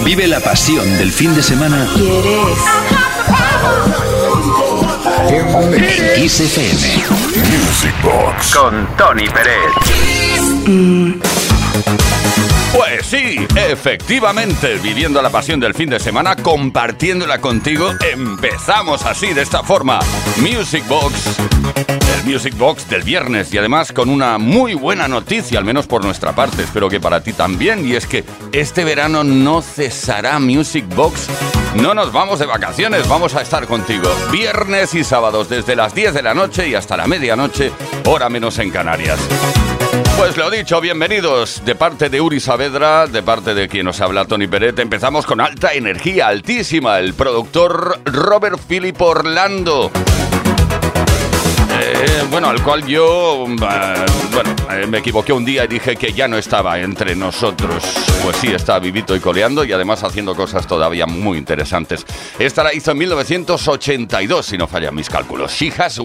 Vive la pasión del fin de semana. ¿Quieres? En Kiss FM. Music Box. Con Tony Pérez. Pues sí, efectivamente, viviendo la pasión del fin de semana, compartiéndola contigo, empezamos así, de esta forma. Music Box, el Music Box del viernes y además con una muy buena noticia, al menos por nuestra parte, espero que para ti también, y es que este verano no cesará Music Box. No nos vamos de vacaciones, vamos a estar contigo viernes y sábados desde las 10 de la noche y hasta la medianoche, hora menos en Canarias. Pues lo dicho, bienvenidos de parte de Uri Saavedra, de parte de quien nos habla Tony Peret. Empezamos con alta energía, altísima, el productor Robert Philip Orlando. Eh, bueno, al cual yo, eh, bueno, eh, me equivoqué un día y dije que ya no estaba entre nosotros. Pues sí, está vivito y coleando y además haciendo cosas todavía muy interesantes. Esta la hizo en 1982, si no fallan mis cálculos. She Has.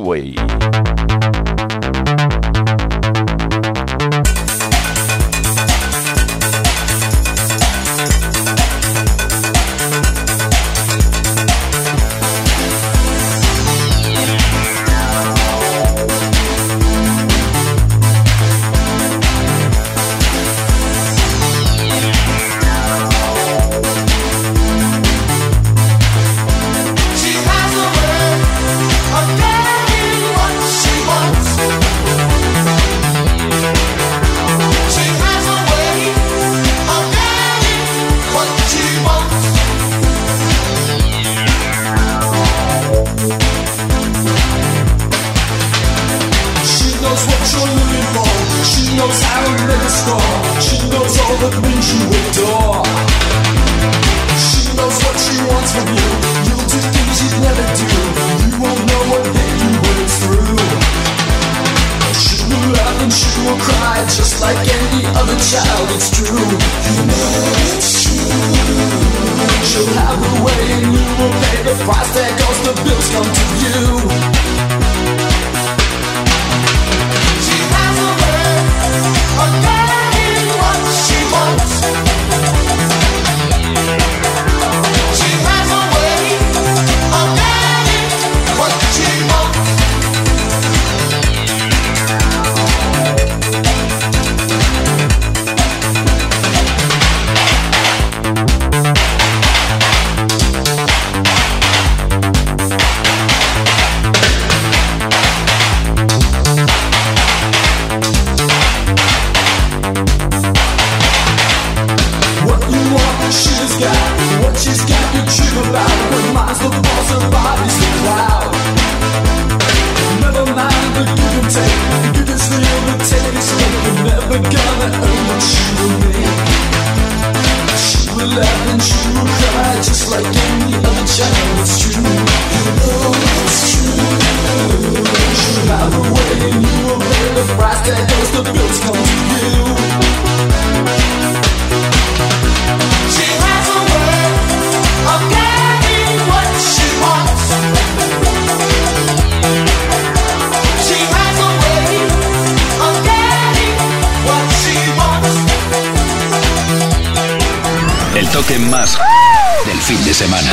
Fin de semana.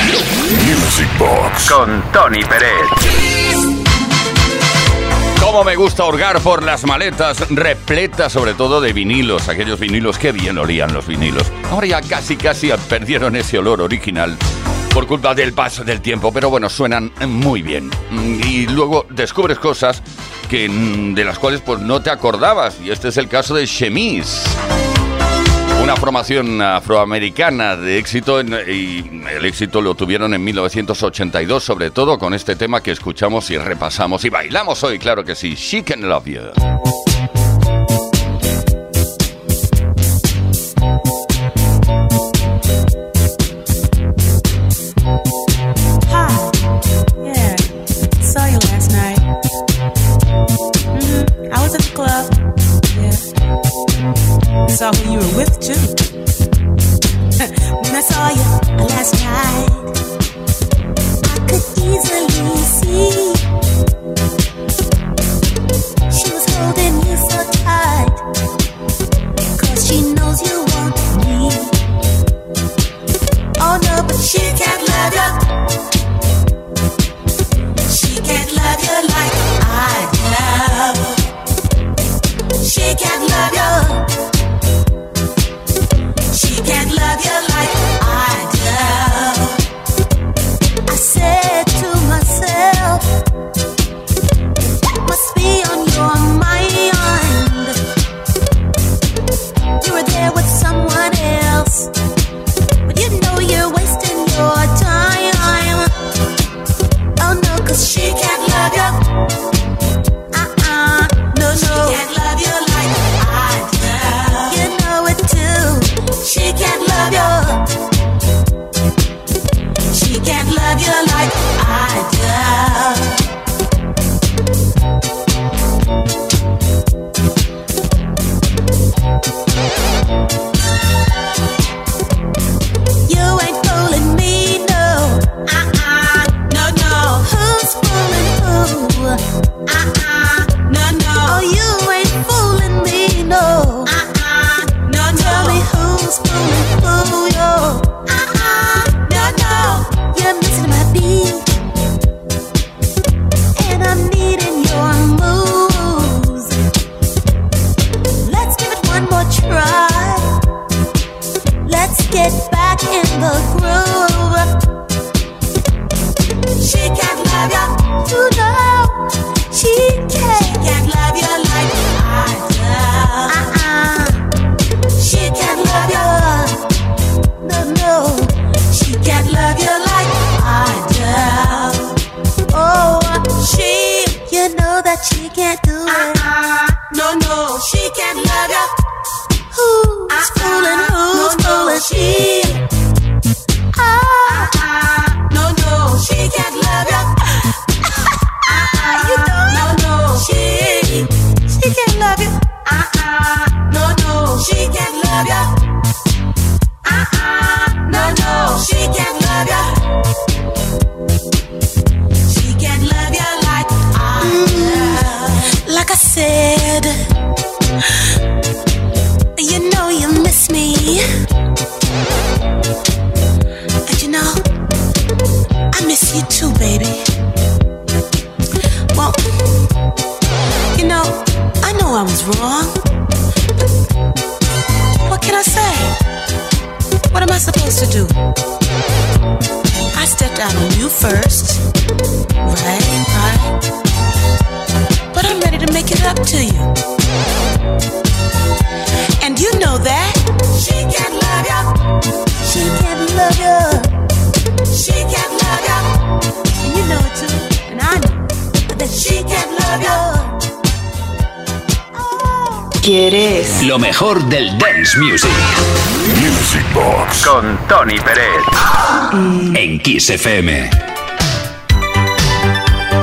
Music Box. Con Tony Pérez. Cómo me gusta hurgar por las maletas repletas sobre todo de vinilos, aquellos vinilos que bien olían los vinilos. Ahora ya casi casi perdieron ese olor original por culpa del paso del tiempo, pero bueno, suenan muy bien. Y luego descubres cosas que mm, de las cuales pues no te acordabas y este es el caso de Chemise. Una formación afroamericana de éxito y el éxito lo tuvieron en 1982, sobre todo con este tema que escuchamos y repasamos y bailamos hoy, claro que sí, She Can Love You. Lo mejor del dance music. Music Box. Con Tony Pérez. Ah. En Kiss FM.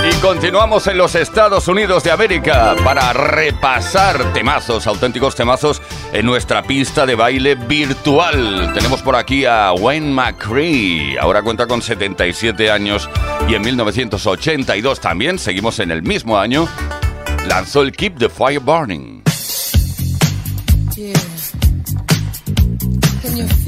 Y continuamos en los Estados Unidos de América para repasar temazos, auténticos temazos, en nuestra pista de baile virtual. Tenemos por aquí a Wayne McCree, ahora cuenta con 77 años y en 1982 también, seguimos en el mismo año, lanzó el Keep the Fire Burning. Can you?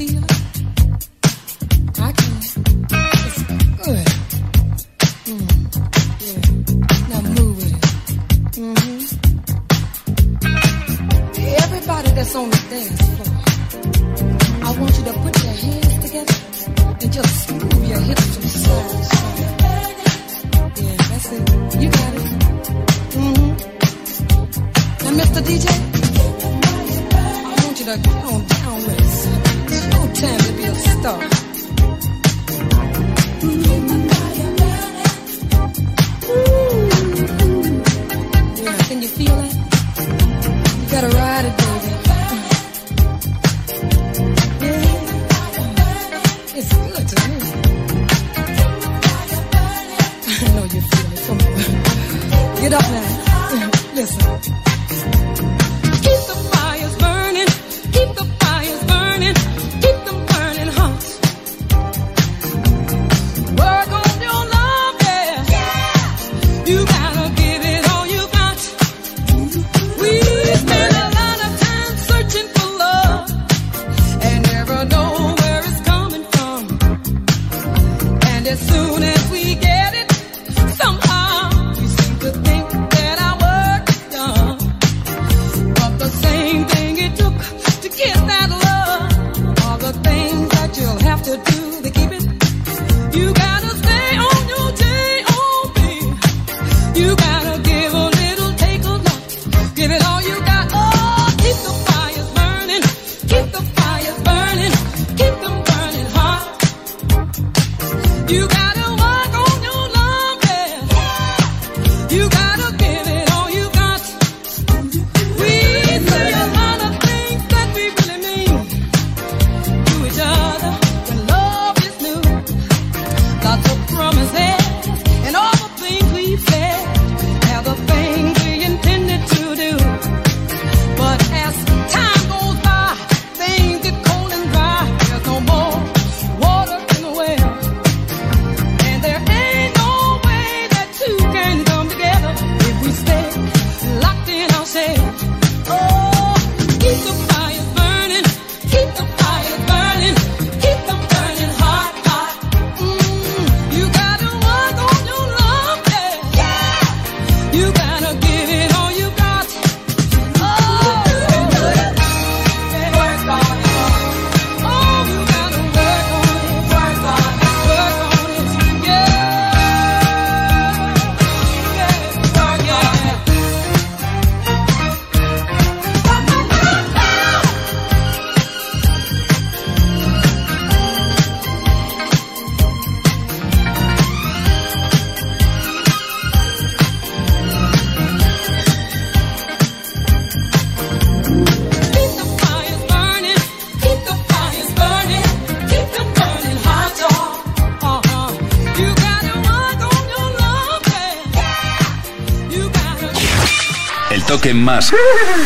Más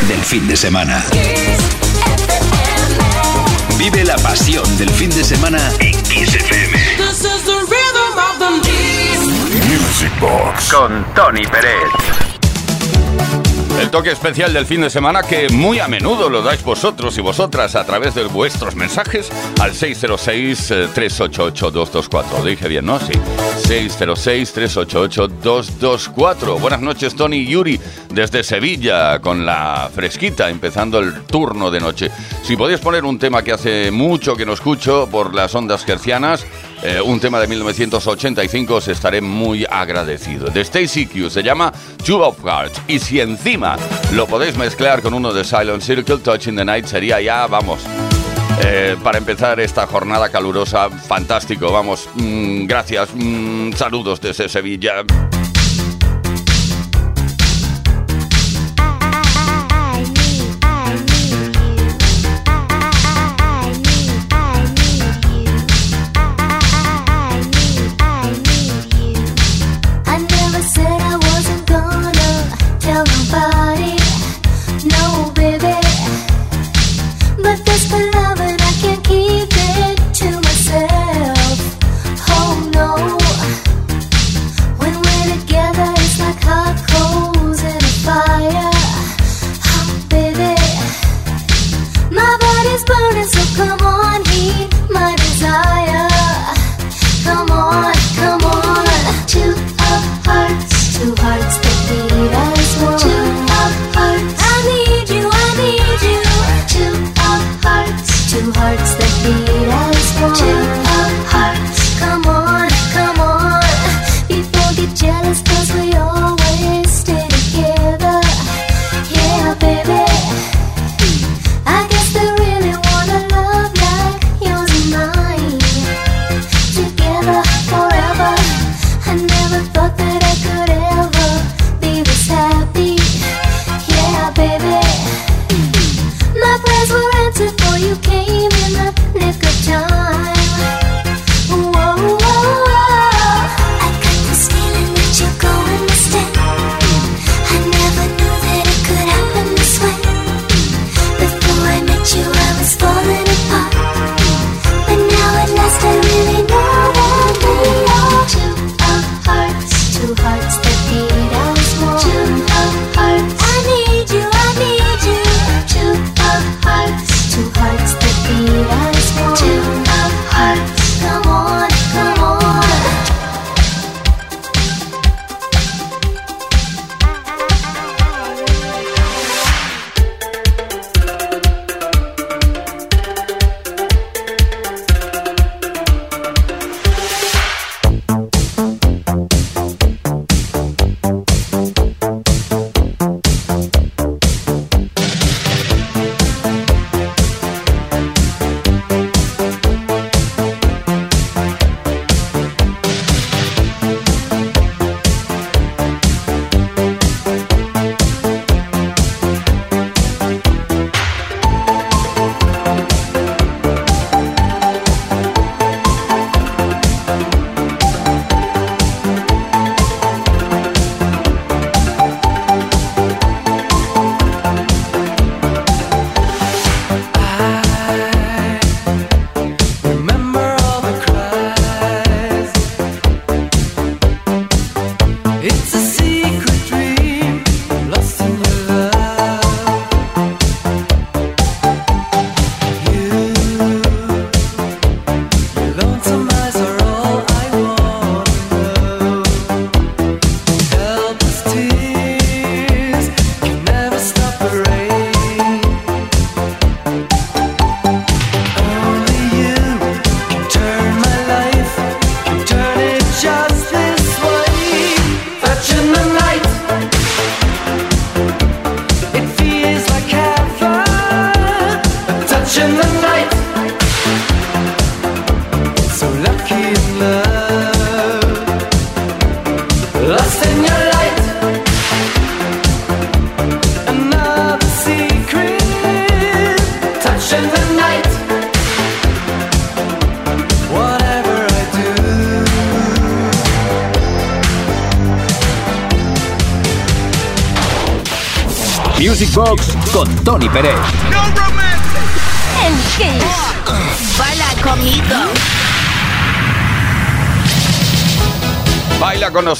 del fin de semana. Vive la pasión del fin de semana en Kiss FM. This is the rhythm of the Music Box. Con Tony Pérez. El toque especial del fin de semana que muy a menudo lo dais vosotros y vosotras a través de vuestros mensajes al 606-388-224. Lo dije bien, ¿no? Sí. 606-388-224. Buenas noches, Tony y Yuri, desde Sevilla, con la fresquita, empezando el turno de noche. Si podéis poner un tema que hace mucho que no escucho por las ondas gercianas, eh, un tema de 1985, os estaré muy agradecido. De Stacy Q se llama Two of Hearts. Y si encima lo podéis mezclar con uno de Silent Circle, Touch in the Night, sería ya, vamos. eh, para empezar esta jornada calurosa, fantástico, vamos, mm, gracias, mm, saludos desde Sevilla.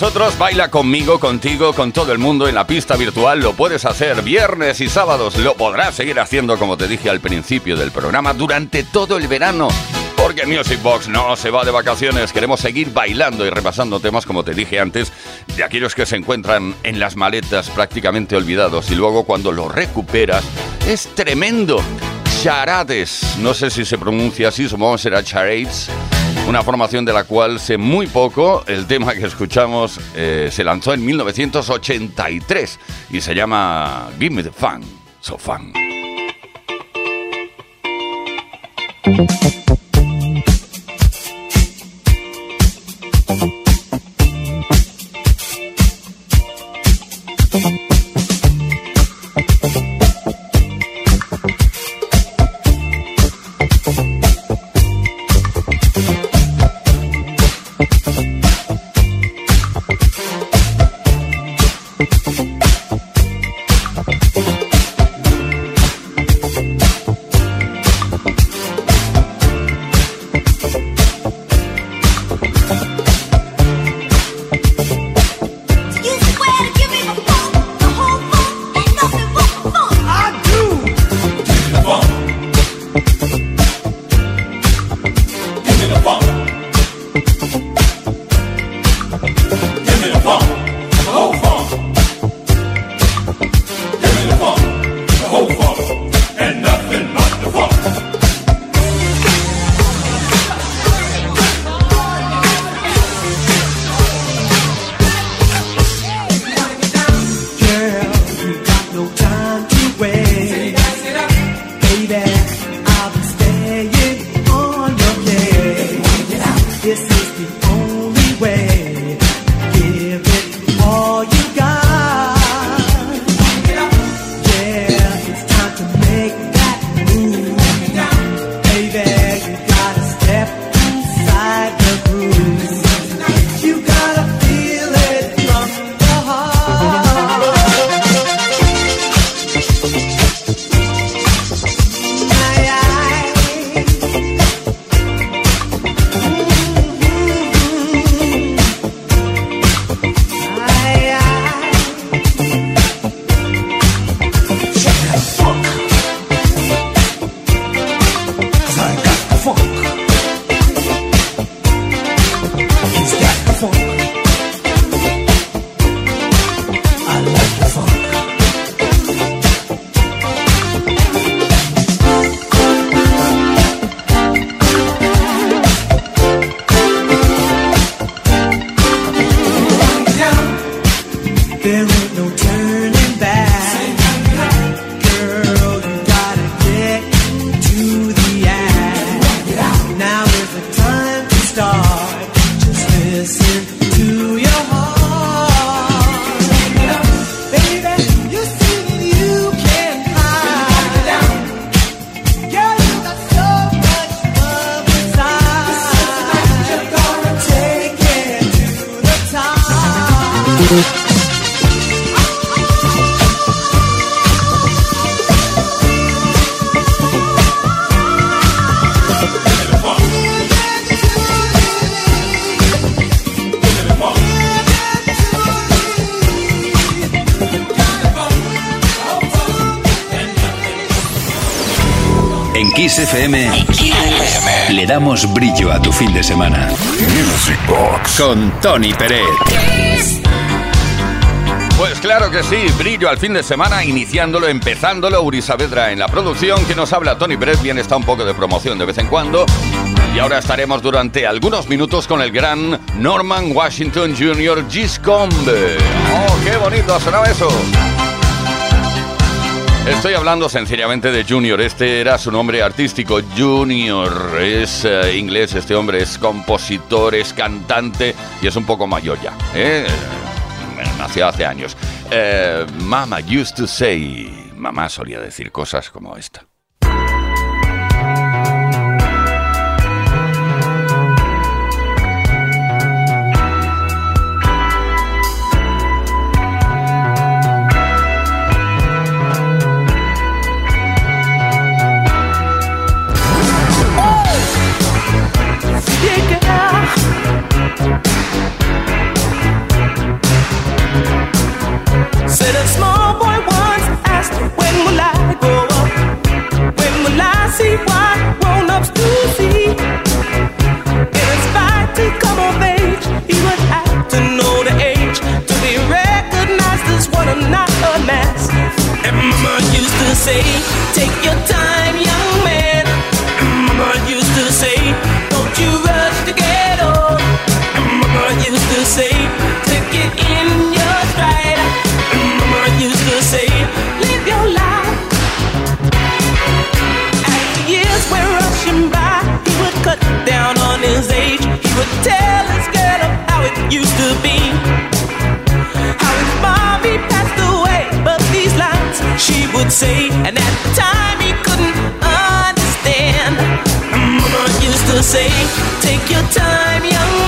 Nosotros, baila conmigo, contigo, con todo el mundo en la pista virtual. Lo puedes hacer viernes y sábados. Lo podrás seguir haciendo, como te dije al principio del programa, durante todo el verano. Porque Music Box no se va de vacaciones. Queremos seguir bailando y repasando temas, como te dije antes, de aquellos que se encuentran en las maletas prácticamente olvidados. Y luego cuando los recuperas, es tremendo. Charades, no sé si se pronuncia así, supongo será charades una formación de la cual sé muy poco. El tema que escuchamos eh, se lanzó en 1983 y se llama Give Me the Fun. So Fun. Is En Kiss FM le damos brillo a tu fin de semana. Music Box. Con Tony Pérez. Pues claro que sí, brillo al fin de semana, iniciándolo, empezándolo, Uri Saavedra en la producción, que nos habla Tony Pérez, bien está un poco de promoción de vez en cuando. Y ahora estaremos durante algunos minutos con el gran Norman Washington Jr. Giscombe. ¡Oh, qué bonito sonaba eso! Estoy hablando sencillamente de Junior, este era su nombre artístico, Junior, es eh, inglés, este hombre es compositor, es cantante y es un poco mayor ya, ¿eh? Nació hace años. Eh, Mama used to say, mamá solía decir cosas como esta. Said a small boy once asked, When will I grow up? When will I see what grown ups do see? In his fight to come of age, he would have to know the age to be recognized as one and not a mess. And Mama used to say, Take your time, young man. And Mama used to say, Don't you your time, young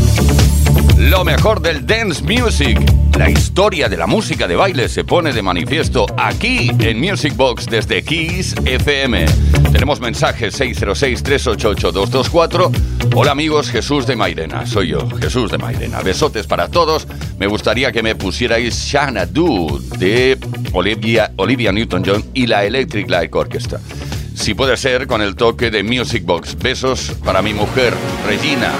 Lo mejor del dance music. La historia de la música de baile se pone de manifiesto aquí en Music Box desde Kiss FM. Tenemos mensajes 606-388-224. Hola amigos, Jesús de Mairena. Soy yo, Jesús de Mairena. Besotes para todos. Me gustaría que me pusierais Shana Do de Olivia, Olivia Newton-John y la Electric Light Orchestra. Si puede ser, con el toque de Music Box. Besos para mi mujer, Regina.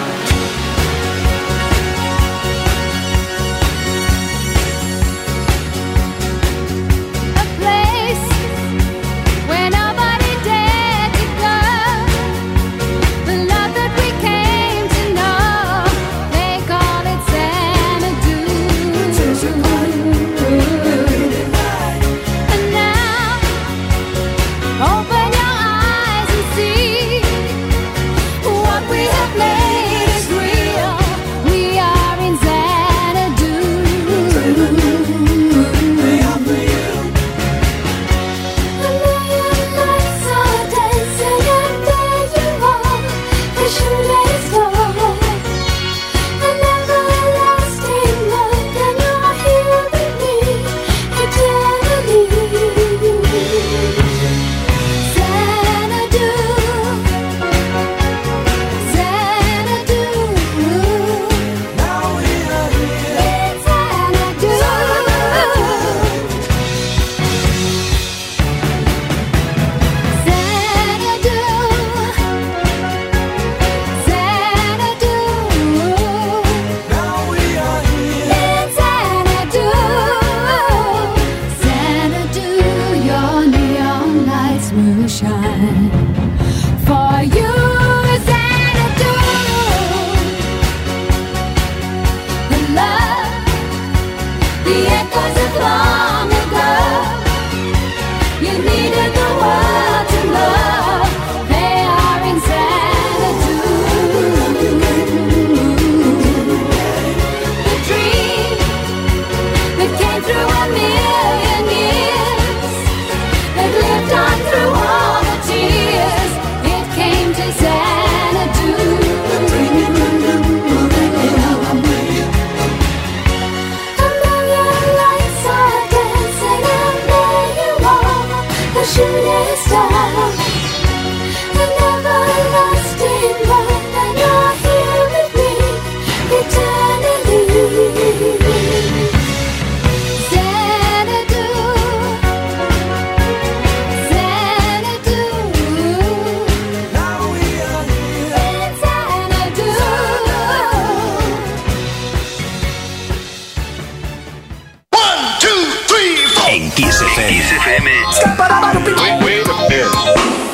Kiss FM. Kiss FM.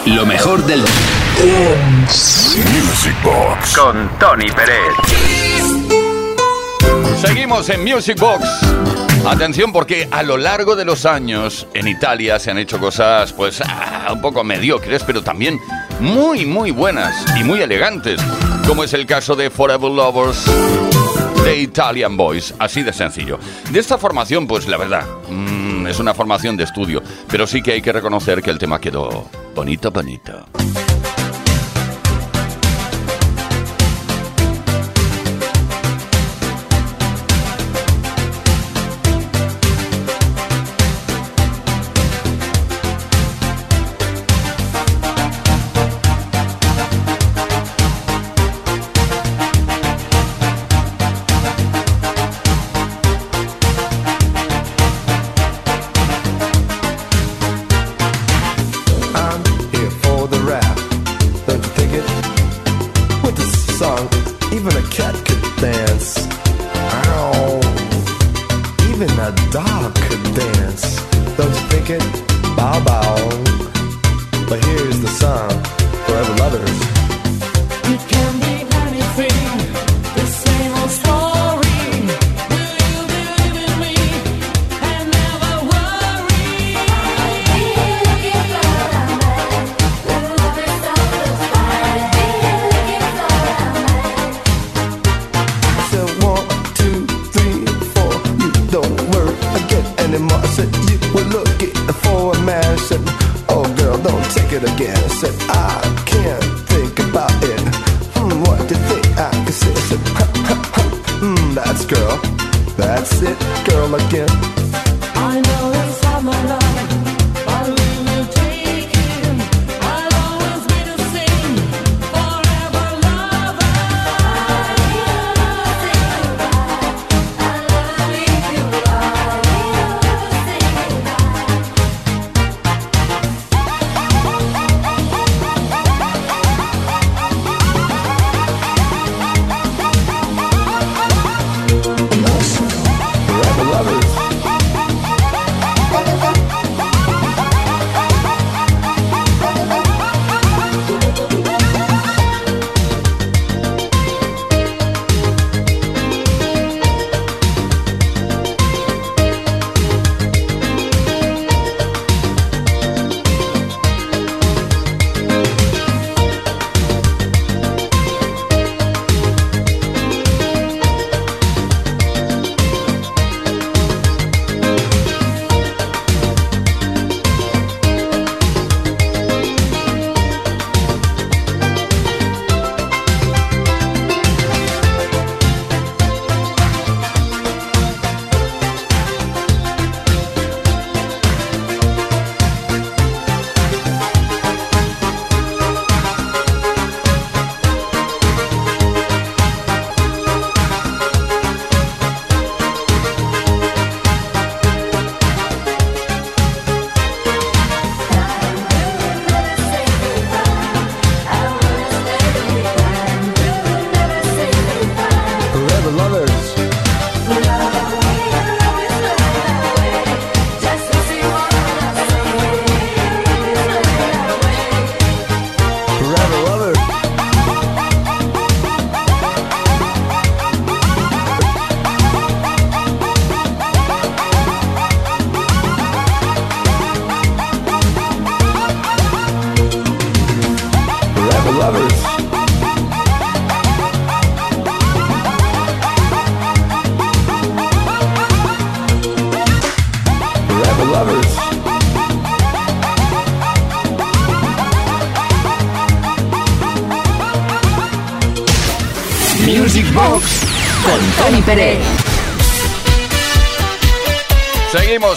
Lo mejor del Music Box con Tony Pérez. Seguimos en Music Box. Atención porque a lo largo de los años en Italia se han hecho cosas pues ah, un poco mediocres, pero también muy muy buenas y muy elegantes, como es el caso de Forever Lovers de Italian Boys, así de sencillo. De esta formación pues la verdad, mm, es una formación de estudio, pero sí que hay que reconocer que el tema quedó bonito bonito. Anymore. I said you were looking for a man. I said, oh girl, don't take it again. I said I can't think about it. Hmm, what do you think I can say? I said, ha, ha, ha. Hmm, that's girl. That's it, girl again.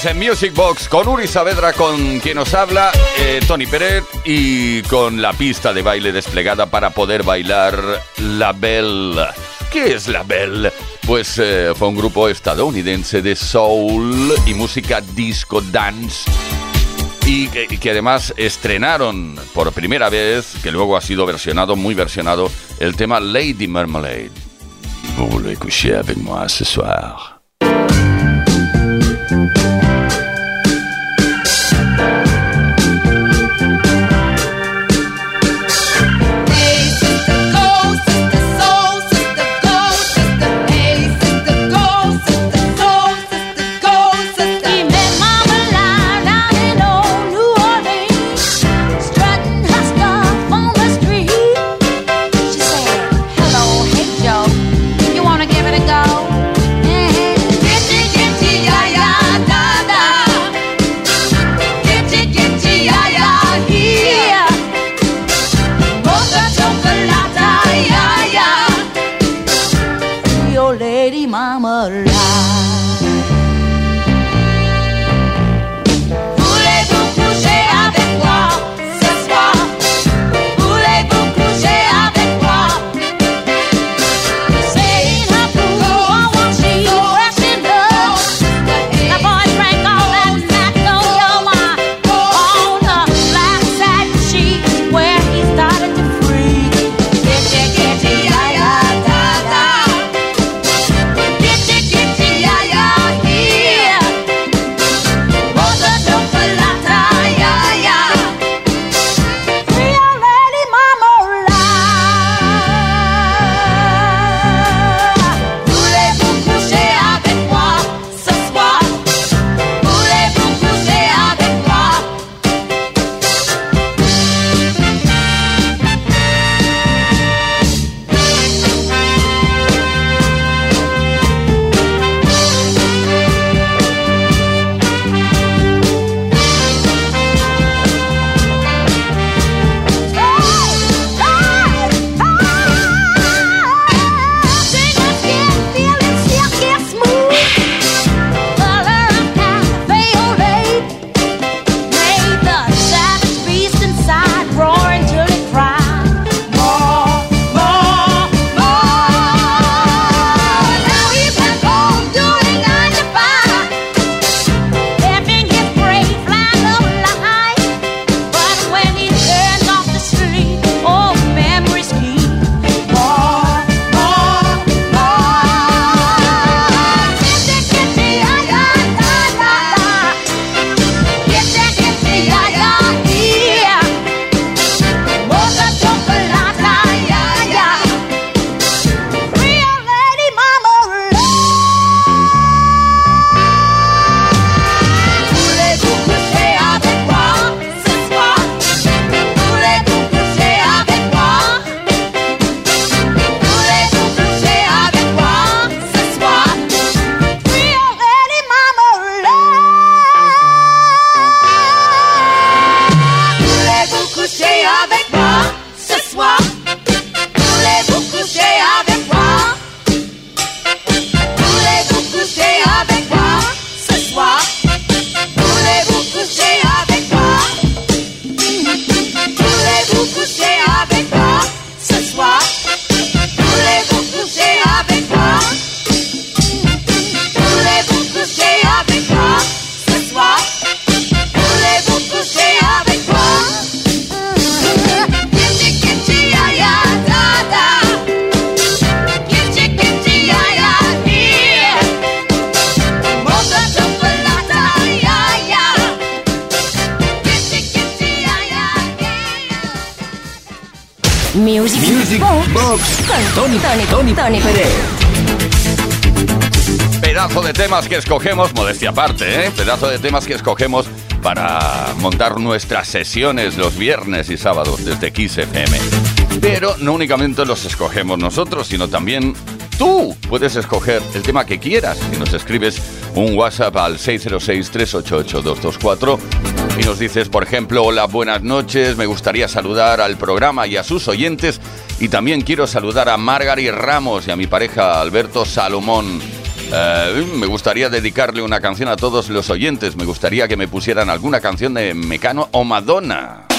En Music Box con Uri Saavedra, con quien nos habla, eh, Tony Pérez, y con la pista de baile desplegada para poder bailar La Belle. ¿Qué es La Belle? Pues eh, fue un grupo estadounidense de soul y música disco dance. Y que, además estrenaron por primera vez, que luego ha sido versionado, muy versionado, el tema Lady Marmalade. Music, Music Box, Box con Tony, Tony, Tony Tony Pérez. Pedazo de temas que escogemos, modestia aparte, ¿eh? Pedazo de temas que escogemos para montar nuestras sesiones los viernes y sábados desde Kiss FM. Pero no únicamente los escogemos nosotros, sino también tú puedes escoger el tema que quieras y nos escribes un WhatsApp al 606-388-224 y nos dices, por ejemplo, hola, buenas noches, me gustaría saludar al programa y a sus oyentes y también quiero saludar a Margaret Ramos y a mi pareja Alberto Salomón. Eh, me gustaría dedicarle una canción a todos los oyentes. Me gustaría que me pusieran alguna canción de Mecano o Madonna.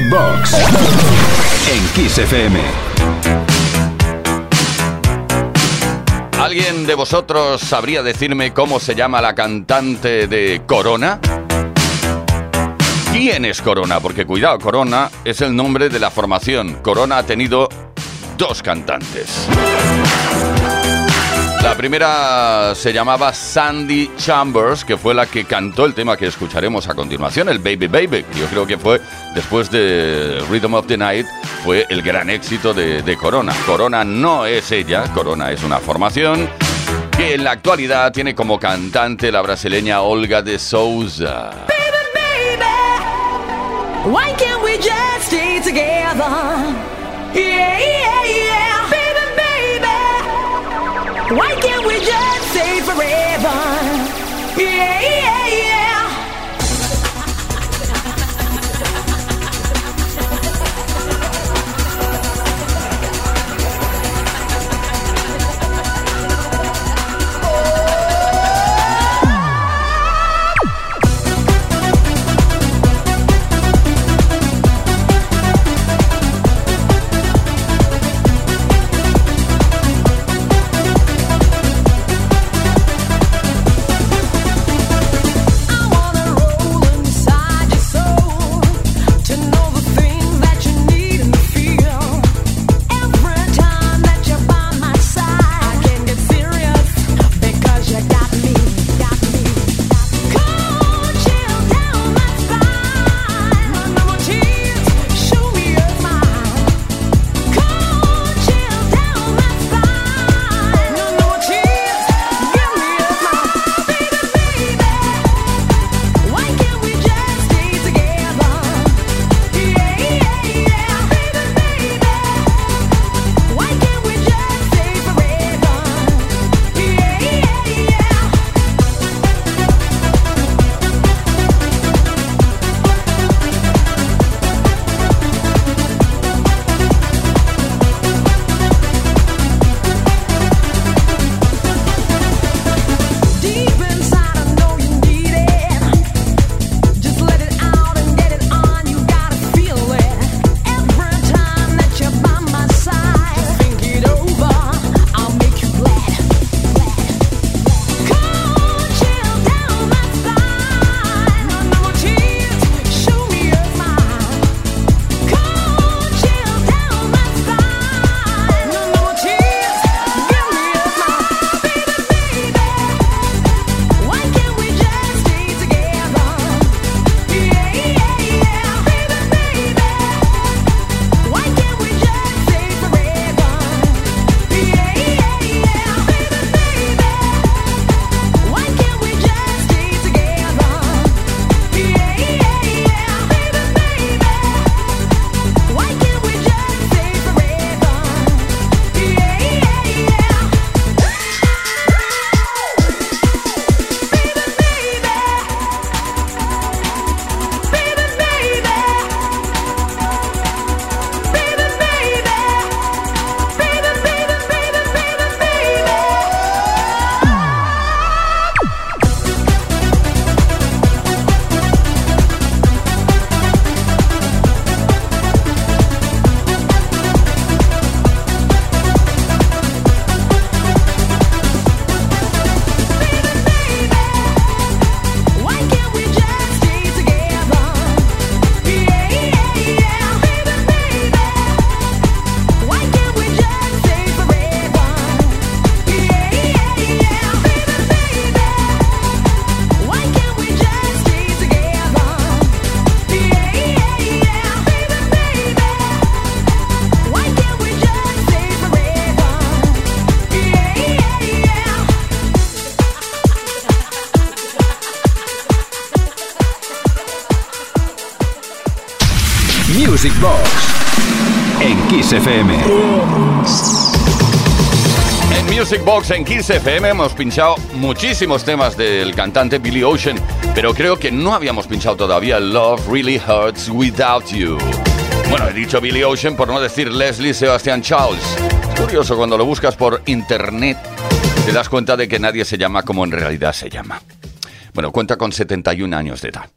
Box en Kiss FM. ¿Alguien de vosotros sabría decirme cómo se llama la cantante de Corona? ¿Quién es Corona? Porque cuidado, Corona es el nombre de la formación. Corona ha tenido dos cantantes. La primera se llamaba Sandy Chambers, que fue la que cantó el tema que escucharemos a continuación, el Baby Baby. Yo creo que fue, después de Rhythm of the Night, fue el gran éxito de, de Corona. Corona no es ella, Corona es una formación que en la actualidad tiene como cantante la brasileña Olga de Souza. Why can't we just stay together? Yeah, yeah, yeah. Baby, baby. Why can't we just stay forever? Yeah, yeah, yeah. En Music Box en Kiss FM hemos pinchado muchísimos temas del cantante Billy Ocean, pero creo que no habíamos pinchado todavía Love Really Hurts Without You. Bueno, he dicho Billy Ocean por no decir Leslie Sebastian Charles. Es curioso cuando lo buscas por internet te das cuenta de que nadie se llama como en realidad se llama. Bueno, cuenta con 71 años de edad.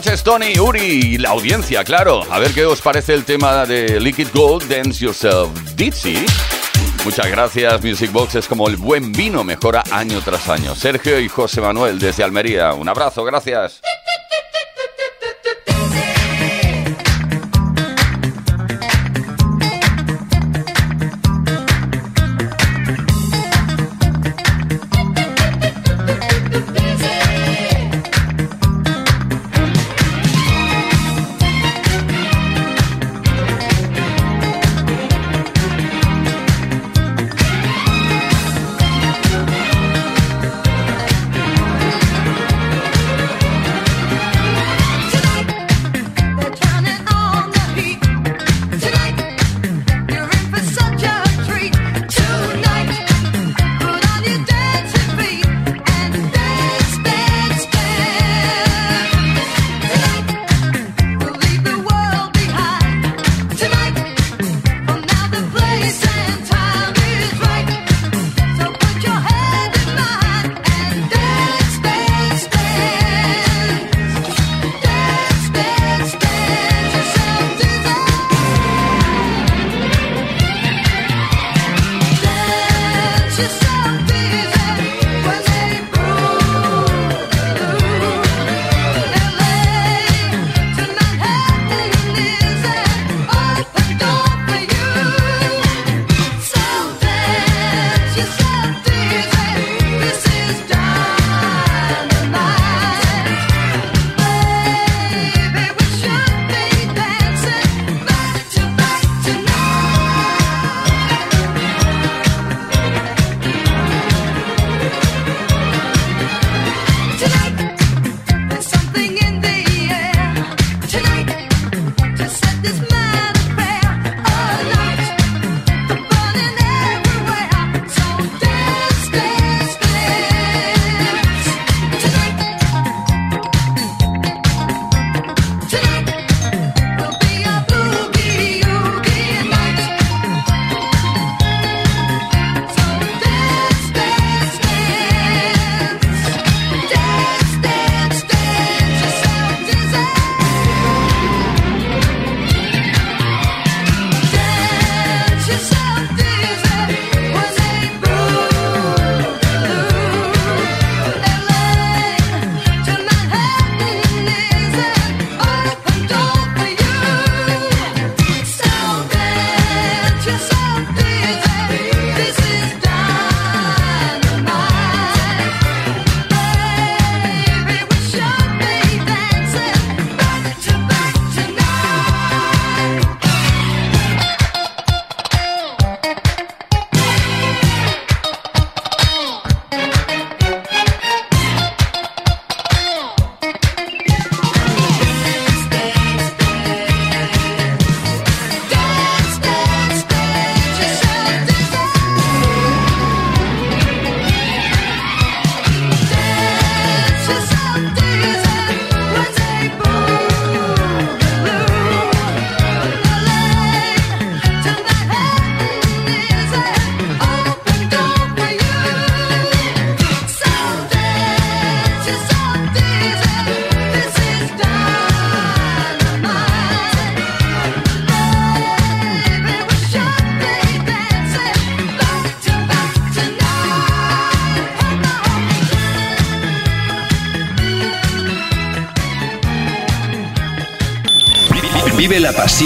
noches, Tony, Uri y la audiencia, claro. A ver qué os parece el tema de Liquid Gold, Dance Yourself, Dizzy. Muchas gracias, Music Box es como el buen vino, mejora año tras año. Sergio y José Manuel desde Almería, un abrazo, gracias.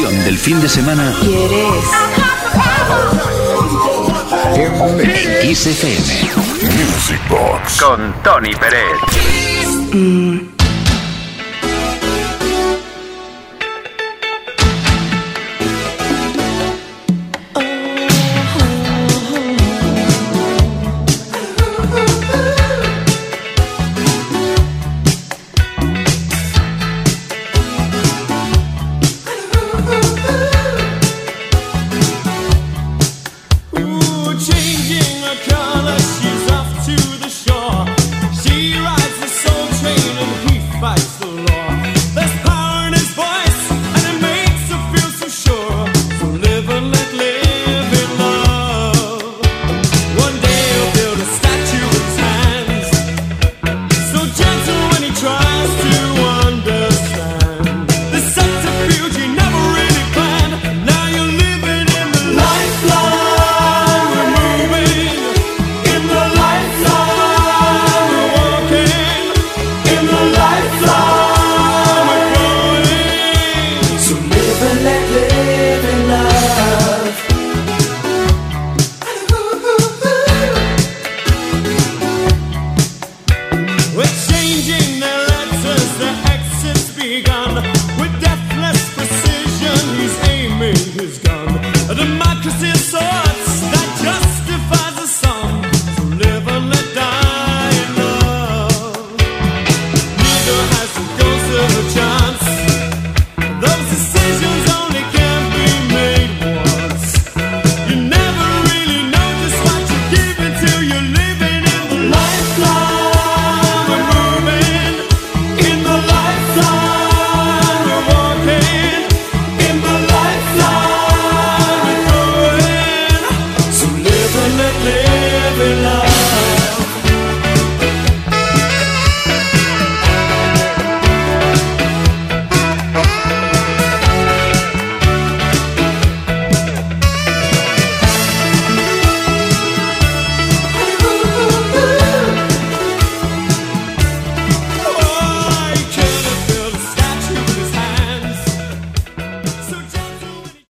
Del fin de semana ¿Quieres? en Kiss FM. Music Box. Con Tony Pérez. Mm,